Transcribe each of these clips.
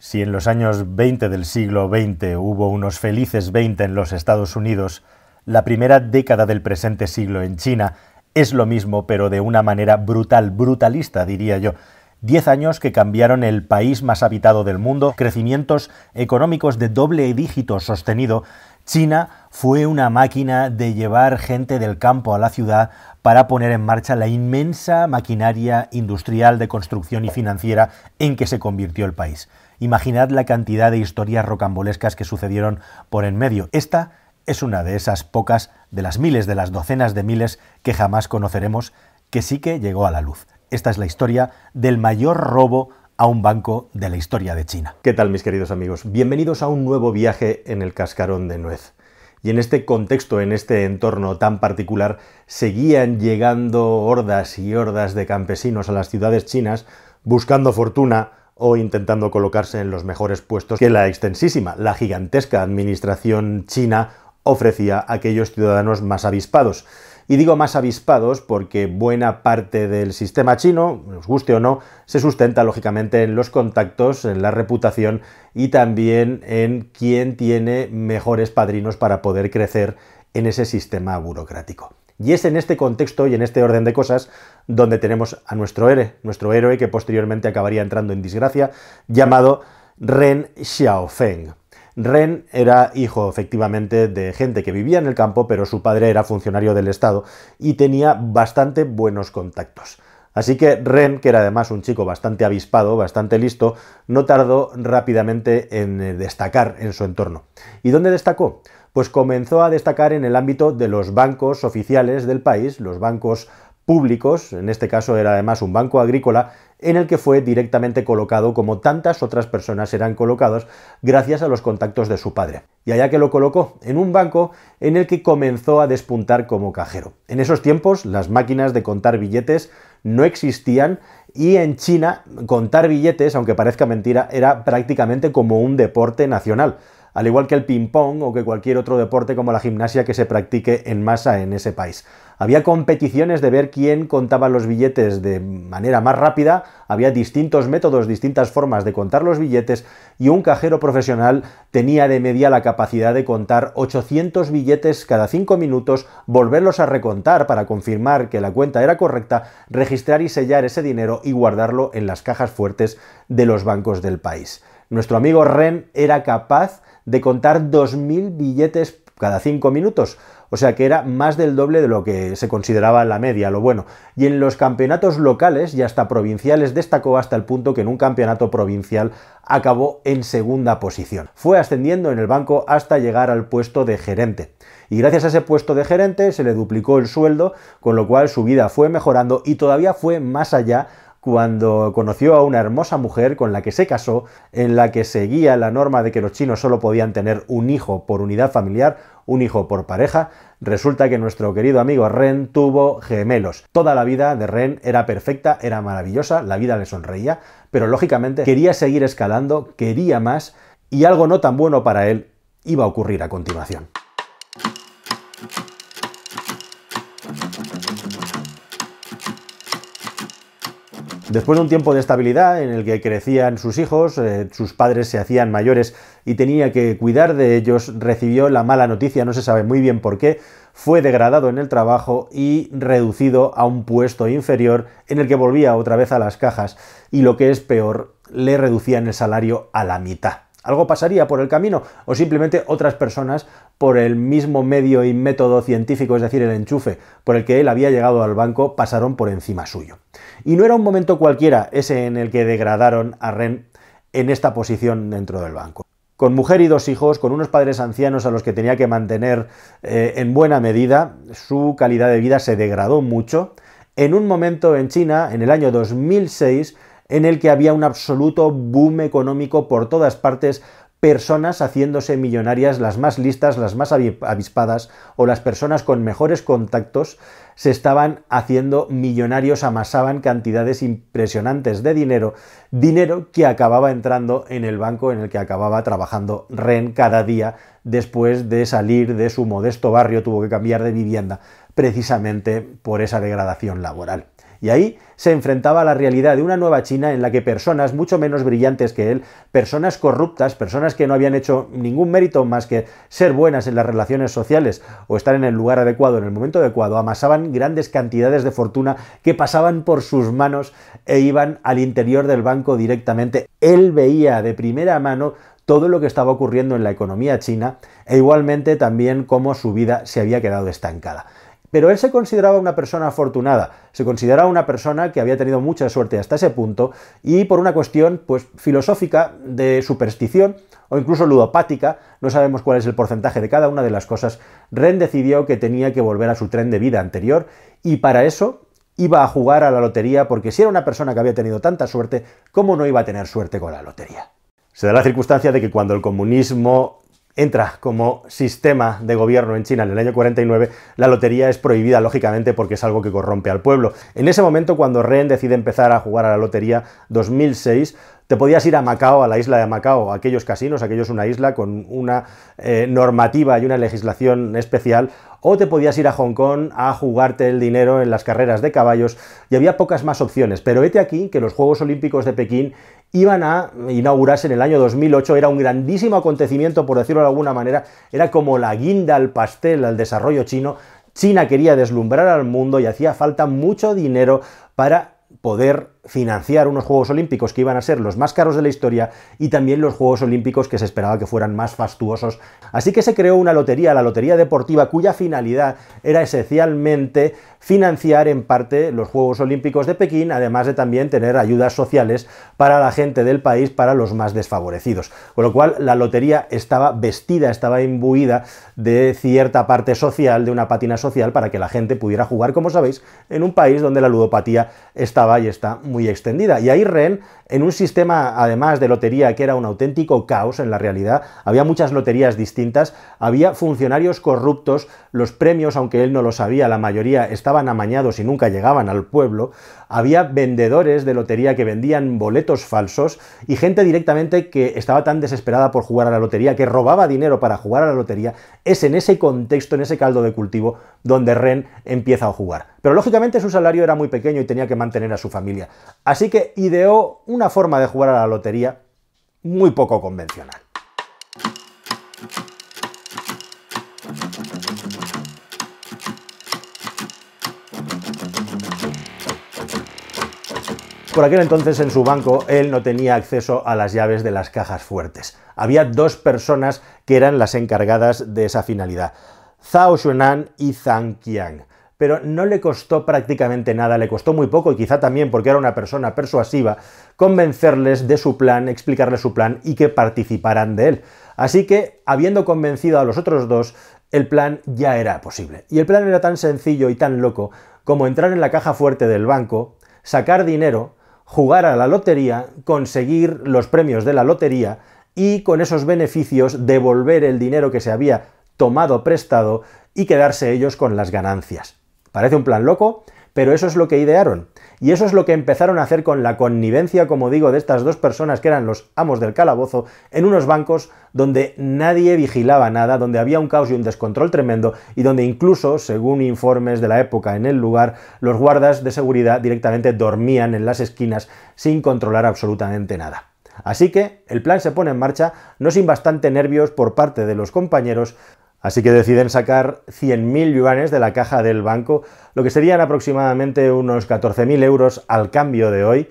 Si en los años 20 del siglo XX hubo unos felices 20 en los Estados Unidos, la primera década del presente siglo en China es lo mismo, pero de una manera brutal, brutalista, diría yo. Diez años que cambiaron el país más habitado del mundo, crecimientos económicos de doble dígito sostenido. China fue una máquina de llevar gente del campo a la ciudad para poner en marcha la inmensa maquinaria industrial de construcción y financiera en que se convirtió el país. Imaginad la cantidad de historias rocambolescas que sucedieron por en medio. Esta es una de esas pocas, de las miles, de las docenas de miles que jamás conoceremos, que sí que llegó a la luz. Esta es la historia del mayor robo a un banco de la historia de China. ¿Qué tal mis queridos amigos? Bienvenidos a un nuevo viaje en el cascarón de nuez. Y en este contexto, en este entorno tan particular, seguían llegando hordas y hordas de campesinos a las ciudades chinas buscando fortuna, o intentando colocarse en los mejores puestos que la extensísima, la gigantesca administración china ofrecía a aquellos ciudadanos más avispados. Y digo más avispados porque buena parte del sistema chino, nos guste o no, se sustenta lógicamente en los contactos, en la reputación y también en quién tiene mejores padrinos para poder crecer en ese sistema burocrático. Y es en este contexto y en este orden de cosas donde tenemos a nuestro héroe, nuestro héroe que posteriormente acabaría entrando en desgracia, llamado Ren Xiaofeng. Ren era hijo efectivamente de gente que vivía en el campo, pero su padre era funcionario del Estado y tenía bastante buenos contactos. Así que Ren, que era además un chico bastante avispado, bastante listo, no tardó rápidamente en eh, destacar en su entorno. ¿Y dónde destacó? pues comenzó a destacar en el ámbito de los bancos oficiales del país, los bancos públicos, en este caso era además un banco agrícola, en el que fue directamente colocado como tantas otras personas eran colocados gracias a los contactos de su padre. Y allá que lo colocó, en un banco en el que comenzó a despuntar como cajero. En esos tiempos las máquinas de contar billetes no existían. Y en China contar billetes, aunque parezca mentira, era prácticamente como un deporte nacional al igual que el ping-pong o que cualquier otro deporte como la gimnasia que se practique en masa en ese país. Había competiciones de ver quién contaba los billetes de manera más rápida, había distintos métodos, distintas formas de contar los billetes y un cajero profesional tenía de media la capacidad de contar 800 billetes cada 5 minutos, volverlos a recontar para confirmar que la cuenta era correcta, registrar y sellar ese dinero y guardarlo en las cajas fuertes de los bancos del país. Nuestro amigo Ren era capaz de contar 2.000 billetes cada 5 minutos. O sea que era más del doble de lo que se consideraba la media, lo bueno. Y en los campeonatos locales y hasta provinciales destacó hasta el punto que en un campeonato provincial acabó en segunda posición. Fue ascendiendo en el banco hasta llegar al puesto de gerente. Y gracias a ese puesto de gerente se le duplicó el sueldo, con lo cual su vida fue mejorando y todavía fue más allá cuando conoció a una hermosa mujer con la que se casó, en la que seguía la norma de que los chinos solo podían tener un hijo por unidad familiar, un hijo por pareja, resulta que nuestro querido amigo Ren tuvo gemelos. Toda la vida de Ren era perfecta, era maravillosa, la vida le sonreía, pero lógicamente quería seguir escalando, quería más, y algo no tan bueno para él iba a ocurrir a continuación. Después de un tiempo de estabilidad en el que crecían sus hijos, eh, sus padres se hacían mayores y tenía que cuidar de ellos, recibió la mala noticia, no se sabe muy bien por qué, fue degradado en el trabajo y reducido a un puesto inferior en el que volvía otra vez a las cajas y lo que es peor, le reducían el salario a la mitad. ¿Algo pasaría por el camino? ¿O simplemente otras personas por el mismo medio y método científico, es decir, el enchufe, por el que él había llegado al banco, pasaron por encima suyo? Y no era un momento cualquiera ese en el que degradaron a Ren en esta posición dentro del banco. Con mujer y dos hijos, con unos padres ancianos a los que tenía que mantener eh, en buena medida, su calidad de vida se degradó mucho. En un momento en China, en el año 2006, en el que había un absoluto boom económico por todas partes, personas haciéndose millonarias, las más listas, las más avispadas o las personas con mejores contactos se estaban haciendo millonarios, amasaban cantidades impresionantes de dinero, dinero que acababa entrando en el banco en el que acababa trabajando Ren cada día después de salir de su modesto barrio, tuvo que cambiar de vivienda precisamente por esa degradación laboral. Y ahí se enfrentaba a la realidad de una nueva China en la que personas mucho menos brillantes que él, personas corruptas, personas que no habían hecho ningún mérito más que ser buenas en las relaciones sociales o estar en el lugar adecuado, en el momento adecuado, amasaban grandes cantidades de fortuna que pasaban por sus manos e iban al interior del banco directamente. Él veía de primera mano todo lo que estaba ocurriendo en la economía china e igualmente también cómo su vida se había quedado estancada. Pero él se consideraba una persona afortunada, se consideraba una persona que había tenido mucha suerte hasta ese punto y por una cuestión pues filosófica de superstición o incluso ludopática, no sabemos cuál es el porcentaje de cada una de las cosas, Ren decidió que tenía que volver a su tren de vida anterior y para eso iba a jugar a la lotería porque si era una persona que había tenido tanta suerte, ¿cómo no iba a tener suerte con la lotería? Se da la circunstancia de que cuando el comunismo entra como sistema de gobierno en China en el año 49, la lotería es prohibida, lógicamente, porque es algo que corrompe al pueblo. En ese momento, cuando Ren decide empezar a jugar a la lotería, 2006, te podías ir a Macao, a la isla de Macao, aquellos casinos, aquellos una isla con una eh, normativa y una legislación especial, o te podías ir a Hong Kong a jugarte el dinero en las carreras de caballos, y había pocas más opciones. Pero vete aquí que los Juegos Olímpicos de Pekín iban a inaugurarse en el año 2008, era un grandísimo acontecimiento, por decirlo de alguna manera, era como la guinda al pastel al desarrollo chino. China quería deslumbrar al mundo y hacía falta mucho dinero para poder financiar unos Juegos Olímpicos que iban a ser los más caros de la historia y también los Juegos Olímpicos que se esperaba que fueran más fastuosos. Así que se creó una lotería, la Lotería Deportiva, cuya finalidad era esencialmente financiar en parte los Juegos Olímpicos de Pekín, además de también tener ayudas sociales para la gente del país, para los más desfavorecidos. Con lo cual la lotería estaba vestida, estaba imbuida de cierta parte social, de una pátina social, para que la gente pudiera jugar, como sabéis, en un país donde la ludopatía estaba y está muy extendida. Y ahí Ren, en un sistema además de lotería que era un auténtico caos en la realidad, había muchas loterías distintas, había funcionarios corruptos, los premios, aunque él no lo sabía, la mayoría estaban amañados y nunca llegaban al pueblo, había vendedores de lotería que vendían boletos falsos y gente directamente que estaba tan desesperada por jugar a la lotería que robaba dinero para jugar a la lotería. Es en ese contexto, en ese caldo de cultivo, donde Ren empieza a jugar. Pero lógicamente su salario era muy pequeño y tenía que mantener a su familia. Así que ideó una forma de jugar a la lotería muy poco convencional. Por aquel entonces en su banco él no tenía acceso a las llaves de las cajas fuertes. Había dos personas que eran las encargadas de esa finalidad, Zhao Xunan y Zhang Qiang. Pero no le costó prácticamente nada, le costó muy poco y quizá también porque era una persona persuasiva, convencerles de su plan, explicarles su plan y que participaran de él. Así que, habiendo convencido a los otros dos, el plan ya era posible. Y el plan era tan sencillo y tan loco como entrar en la caja fuerte del banco, sacar dinero, jugar a la lotería, conseguir los premios de la lotería y con esos beneficios devolver el dinero que se había tomado prestado y quedarse ellos con las ganancias. Parece un plan loco, pero eso es lo que idearon. Y eso es lo que empezaron a hacer con la connivencia, como digo, de estas dos personas que eran los amos del calabozo, en unos bancos donde nadie vigilaba nada, donde había un caos y un descontrol tremendo, y donde incluso, según informes de la época en el lugar, los guardas de seguridad directamente dormían en las esquinas sin controlar absolutamente nada. Así que el plan se pone en marcha, no sin bastante nervios por parte de los compañeros, Así que deciden sacar 100.000 yuanes de la caja del banco, lo que serían aproximadamente unos 14.000 euros al cambio de hoy,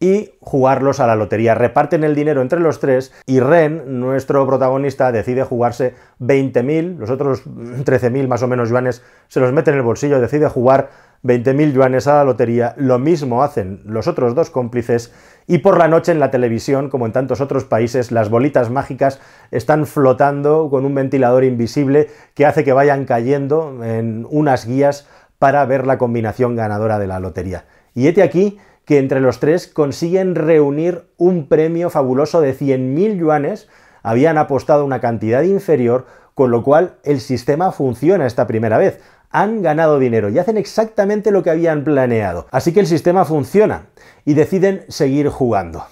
y jugarlos a la lotería. Reparten el dinero entre los tres y Ren, nuestro protagonista, decide jugarse 20.000, los otros 13.000 más o menos yuanes se los mete en el bolsillo, decide jugar 20.000 yuanes a la lotería, lo mismo hacen los otros dos cómplices y por la noche en la televisión, como en tantos otros países, las bolitas mágicas están flotando con un ventilador invisible que hace que vayan cayendo en unas guías para ver la combinación ganadora de la lotería. Y este aquí que entre los tres consiguen reunir un premio fabuloso de 100.000 yuanes, habían apostado una cantidad inferior, con lo cual el sistema funciona esta primera vez han ganado dinero y hacen exactamente lo que habían planeado. Así que el sistema funciona y deciden seguir jugando.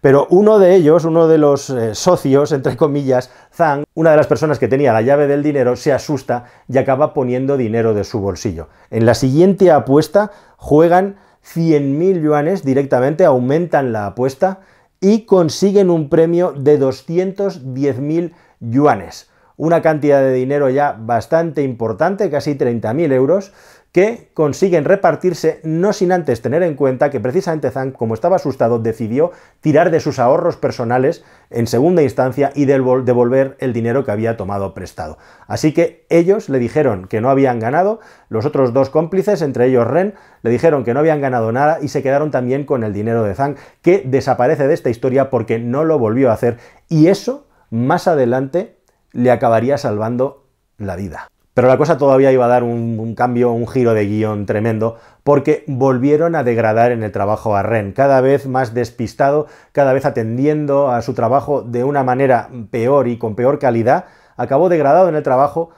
Pero uno de ellos, uno de los eh, socios, entre comillas, Zhang, una de las personas que tenía la llave del dinero, se asusta y acaba poniendo dinero de su bolsillo. En la siguiente apuesta juegan 100.000 yuanes directamente, aumentan la apuesta y consiguen un premio de 210.000 yuanes. Una cantidad de dinero ya bastante importante, casi 30.000 euros, que consiguen repartirse no sin antes tener en cuenta que precisamente Zhang, como estaba asustado, decidió tirar de sus ahorros personales en segunda instancia y devolver el dinero que había tomado prestado. Así que ellos le dijeron que no habían ganado, los otros dos cómplices, entre ellos Ren, le dijeron que no habían ganado nada y se quedaron también con el dinero de Zhang, que desaparece de esta historia porque no lo volvió a hacer y eso más adelante le acabaría salvando la vida. Pero la cosa todavía iba a dar un, cambio, un giro de guion tremendo, porque volvieron a degradar en el trabajo a Ren, cada vez más despistado, cada vez atendiendo a su trabajo de una manera peor y con peor calidad, acabó degradado en el trabajo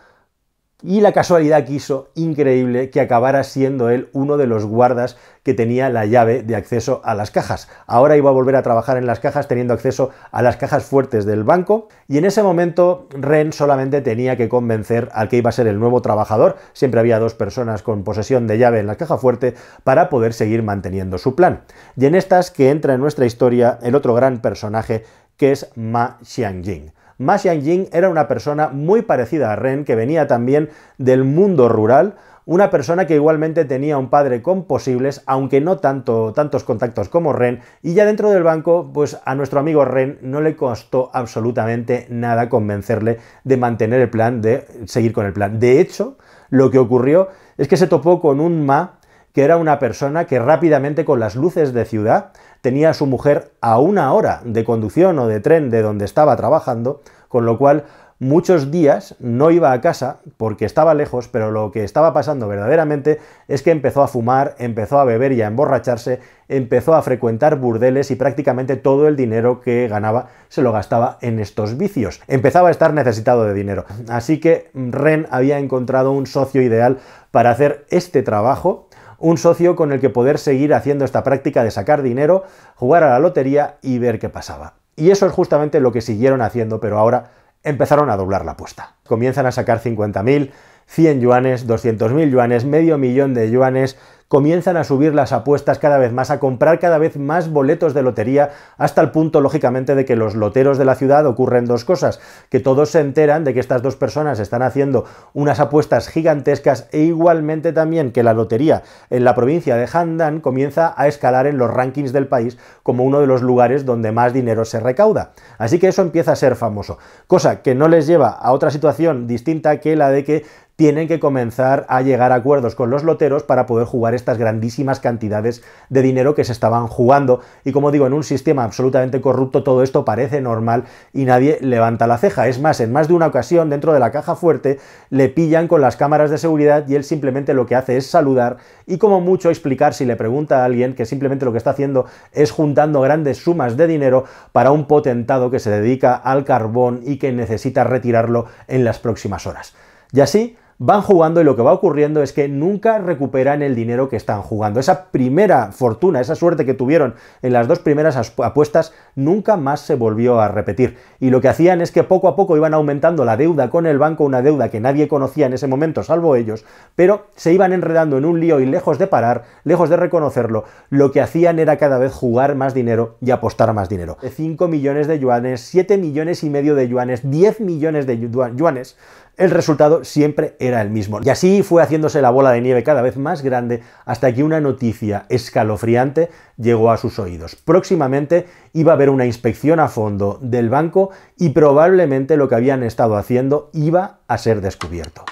y la casualidad quiso, increíble, que acabara siendo él uno de los guardas que tenía la llave de acceso a las cajas. Ahora iba a volver a trabajar en las cajas teniendo acceso a las cajas fuertes del banco y en ese momento Ren solamente tenía que convencer al que iba a ser el nuevo trabajador, siempre había dos personas con posesión de llave en la caja fuerte, para poder seguir manteniendo su plan. Y en estas que entra en nuestra historia el otro gran personaje que es Ma Xiangjing. Ma Xiangjing era una persona muy parecida a Ren, que venía también del mundo rural, una persona que igualmente tenía un padre con posibles, aunque no tanto, tantos contactos como Ren, y ya dentro del banco, pues a nuestro amigo Ren no le costó absolutamente nada convencerle de mantener el plan, de seguir con el plan. De hecho, lo que ocurrió es que se topó con un Ma que era una persona que rápidamente con las luces de ciudad tenía a su mujer a una hora de conducción o de tren de donde estaba trabajando, con lo cual muchos días no iba a casa porque estaba lejos, pero lo que estaba pasando verdaderamente es que empezó a fumar, empezó a beber y a emborracharse, empezó a frecuentar burdeles y prácticamente todo el dinero que ganaba se lo gastaba en estos vicios. Empezaba a estar necesitado de dinero. Así que Ren había encontrado un socio ideal para hacer este trabajo un socio con el que poder seguir haciendo esta práctica de sacar dinero, jugar a la lotería y ver qué pasaba. Y eso es justamente lo que siguieron haciendo, pero ahora empezaron a doblar la apuesta. Comienzan a sacar 50.000, 100 yuanes, 200.000 yuanes, medio millón de yuanes, comienzan a subir las apuestas cada vez más, a comprar cada vez más boletos de lotería, hasta el punto, lógicamente, de que los loteros de la ciudad ocurren dos cosas, que todos se enteran de que estas dos personas están haciendo unas apuestas gigantescas e igualmente también que la lotería en la provincia de Handan comienza a escalar en los rankings del país como uno de los lugares donde más dinero se recauda. Así que eso empieza a ser famoso, cosa que no les lleva a otra situación distinta que la de que tienen que comenzar a llegar a acuerdos con los loteros para poder jugar estas grandísimas cantidades de dinero que se estaban jugando. Y como digo, en un sistema absolutamente corrupto todo esto parece normal y nadie levanta la ceja. Es más, en más de una ocasión dentro de la caja fuerte le pillan con las cámaras de seguridad y él simplemente lo que hace es saludar y como mucho explicar si le pregunta a alguien que simplemente lo que está haciendo es juntando grandes sumas de dinero para un potentado que se dedica al carbón y que necesita retirarlo en las próximas horas. Y así, van jugando y lo que va ocurriendo es que nunca recuperan el dinero que están jugando. Esa primera fortuna, esa suerte que tuvieron en las dos primeras apuestas, nunca más se volvió a repetir. Y lo que hacían es que poco a poco iban aumentando la deuda con el banco, una deuda que nadie conocía en ese momento, salvo ellos, pero se iban enredando en un lío y lejos de parar, lejos de reconocerlo, lo que hacían era cada vez jugar más dinero y apostar más dinero. 5 millones de yuanes, 7 millones y medio de yuanes, 10 millones de yuanes el resultado siempre era el mismo. Y así fue haciéndose la bola de nieve cada vez más grande hasta que una noticia escalofriante llegó a sus oídos. Próximamente iba a haber una inspección a fondo del banco y probablemente lo que habían estado haciendo iba a ser descubierto.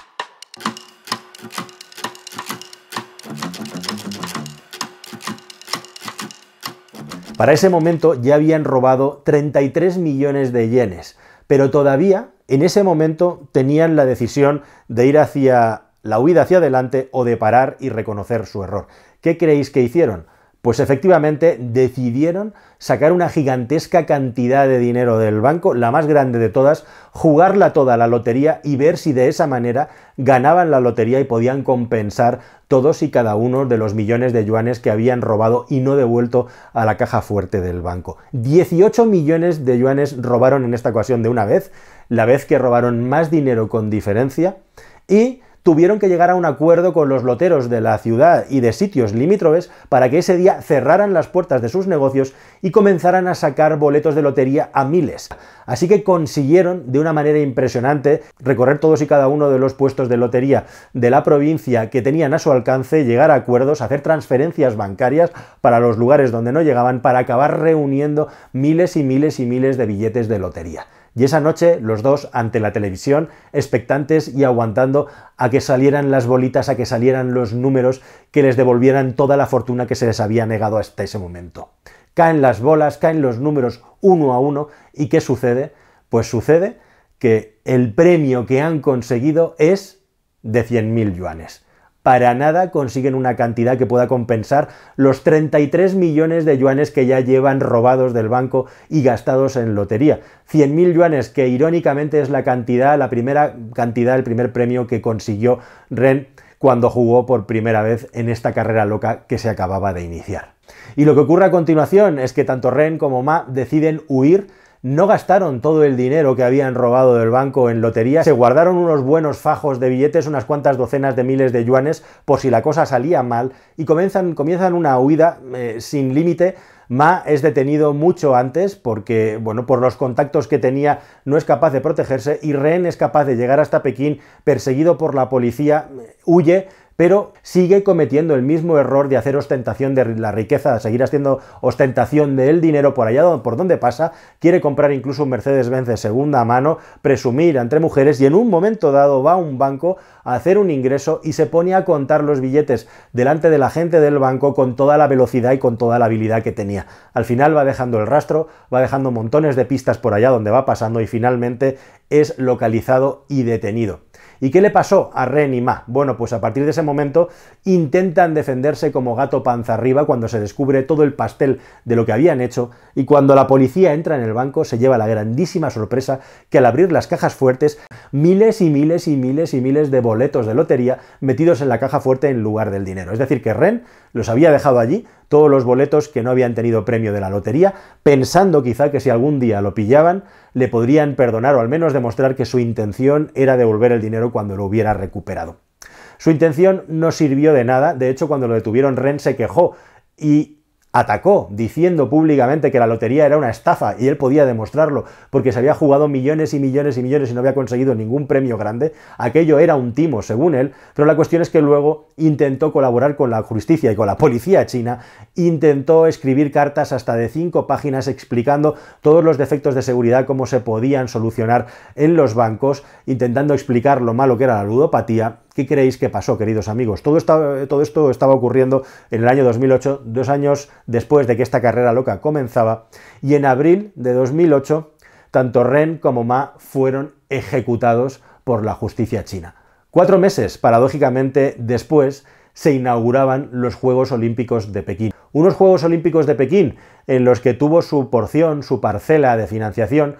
Para ese momento ya habían robado 33 millones de yenes, pero todavía en ese momento tenían la decisión de ir hacia la huida hacia adelante o de parar y reconocer su error. ¿Qué creéis que hicieron? Pues efectivamente decidieron sacar una gigantesca cantidad de dinero del banco, la más grande de todas, jugarla toda a la lotería y ver si de esa manera ganaban la lotería y podían compensar todos y cada uno de los millones de yuanes que habían robado y no devuelto a la caja fuerte del banco. 18 millones de yuanes robaron en esta ocasión de una vez, la vez que robaron más dinero con diferencia, y tuvieron que llegar a un acuerdo con los loteros de la ciudad y de sitios limítrofes para que ese día cerraran las puertas de sus negocios y comenzaran a sacar boletos de lotería a miles. Así que consiguieron de una manera impresionante recorrer todos y cada uno de los puestos de lotería de la provincia que tenían a su alcance, llegar a acuerdos, hacer transferencias bancarias para los lugares donde no llegaban, para acabar reuniendo miles y miles y miles de billetes de lotería. Y esa noche los dos ante la televisión, expectantes y aguantando a que salieran las bolitas, a que salieran los números que les devolvieran toda la fortuna que se les había negado hasta ese momento. Caen las bolas, caen los números uno a uno y ¿qué sucede? Pues sucede que el premio que han conseguido es de 100.000 yuanes para nada consiguen una cantidad que pueda compensar los 33 millones de yuanes que ya llevan robados del banco y gastados en lotería. 100.000 yuanes, que irónicamente es la cantidad, la primera cantidad, el primer premio que consiguió Ren cuando jugó por primera vez en esta carrera loca que se acababa de iniciar. Y lo que ocurre a continuación es que tanto Ren como Ma deciden huir no gastaron todo el dinero que habían robado del banco en lotería, se guardaron unos buenos fajos de billetes, unas cuantas docenas de miles de yuanes, por si la cosa salía mal, y comienzan, una huida eh, sin límite. Ma es detenido mucho antes porque, bueno, por los contactos que tenía no es capaz de protegerse y Ren es capaz de llegar hasta Pekín perseguido por la policía, huye, pero sigue cometiendo el mismo error de hacer ostentación de la riqueza, de seguir haciendo ostentación del dinero por allá por donde pasa, quiere comprar incluso un Mercedes-Benz de segunda mano, presumir entre mujeres y en un momento dado va a un banco a hacer un ingreso y se pone a contar los billetes delante de la gente del banco con toda la velocidad y con toda la habilidad que tenía. Al final va dejando el rastro, va dejando montones de pistas por allá donde va pasando y finalmente es localizado y detenido. ¿Y qué le pasó a Ren y Ma? Bueno, pues a partir de ese momento intentan defenderse como gato panza arriba cuando se descubre todo el pastel de lo que habían hecho y cuando la policía entra en el banco se lleva la grandísima sorpresa que al abrir las cajas fuertes miles y miles y miles y miles de boletos de lotería metidos en la caja fuerte en lugar del dinero. Es decir, que Ren los había dejado allí, todos los boletos que no habían tenido premio de la lotería, pensando quizá que si algún día lo pillaban, le podrían perdonar o al menos demostrar que su intención era devolver el dinero cuando lo hubiera recuperado. Su intención no sirvió de nada, de hecho cuando lo detuvieron Ren se quejó y atacó diciendo públicamente que la lotería era una estafa y él podía demostrarlo porque se había jugado millones y millones y millones y no había conseguido ningún premio grande, aquello era un timo según él, pero la cuestión es que luego intentó colaborar con la justicia y con la policía china, intentó escribir cartas hasta de cinco páginas explicando todos los defectos de seguridad, cómo se podían solucionar en los bancos, intentando explicar lo malo que era la ludopatía ¿Qué creéis que pasó, queridos amigos? Todo, esto estaba ocurriendo en el año 2008, dos años después de que esta carrera loca comenzaba, y en abril de 2008, tanto Ren como Ma fueron ejecutados por la justicia china. Cuatro meses, paradójicamente, después, se inauguraban los Juegos Olímpicos de Pekín. Unos Juegos Olímpicos de Pekín en los que tuvo su porción, su parcela de financiación,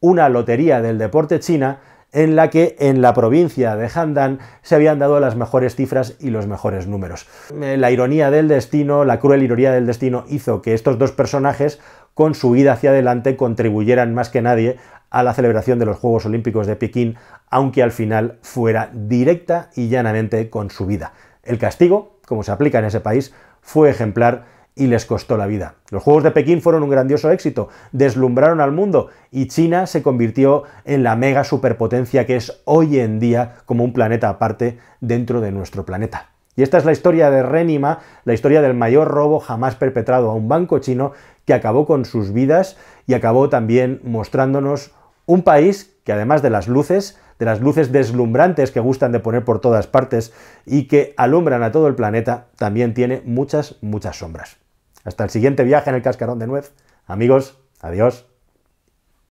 una lotería del deporte china en la que en la provincia de Handan se habían dado las mejores cifras y los mejores números. Eh, la ironía del destino, la cruel ironía del destino hizo que estos dos personajes con su vida hacia adelante contribuyeran más que nadie a la celebración de los Juegos Olímpicos de Pekín, aunque al final fuera directa y llanamente con su vida. El castigo, como se aplica en ese país, fue ejemplar y les costó la vida. Los Juegos de Pekín fueron un grandioso éxito, deslumbraron al mundo y China se convirtió en la mega superpotencia que es hoy en día como un planeta aparte dentro de nuestro planeta. Y esta es la historia de Renima, la historia del mayor robo jamás perpetrado a un banco chino que acabó con sus vidas y acabó también mostrándonos un país que además de las luces, de las luces deslumbrantes que gustan de poner por todas partes y que alumbran a todo el planeta, también tiene muchas, muchas sombras. Hasta el siguiente viaje en el cascarón de nuez. Amigos, adiós.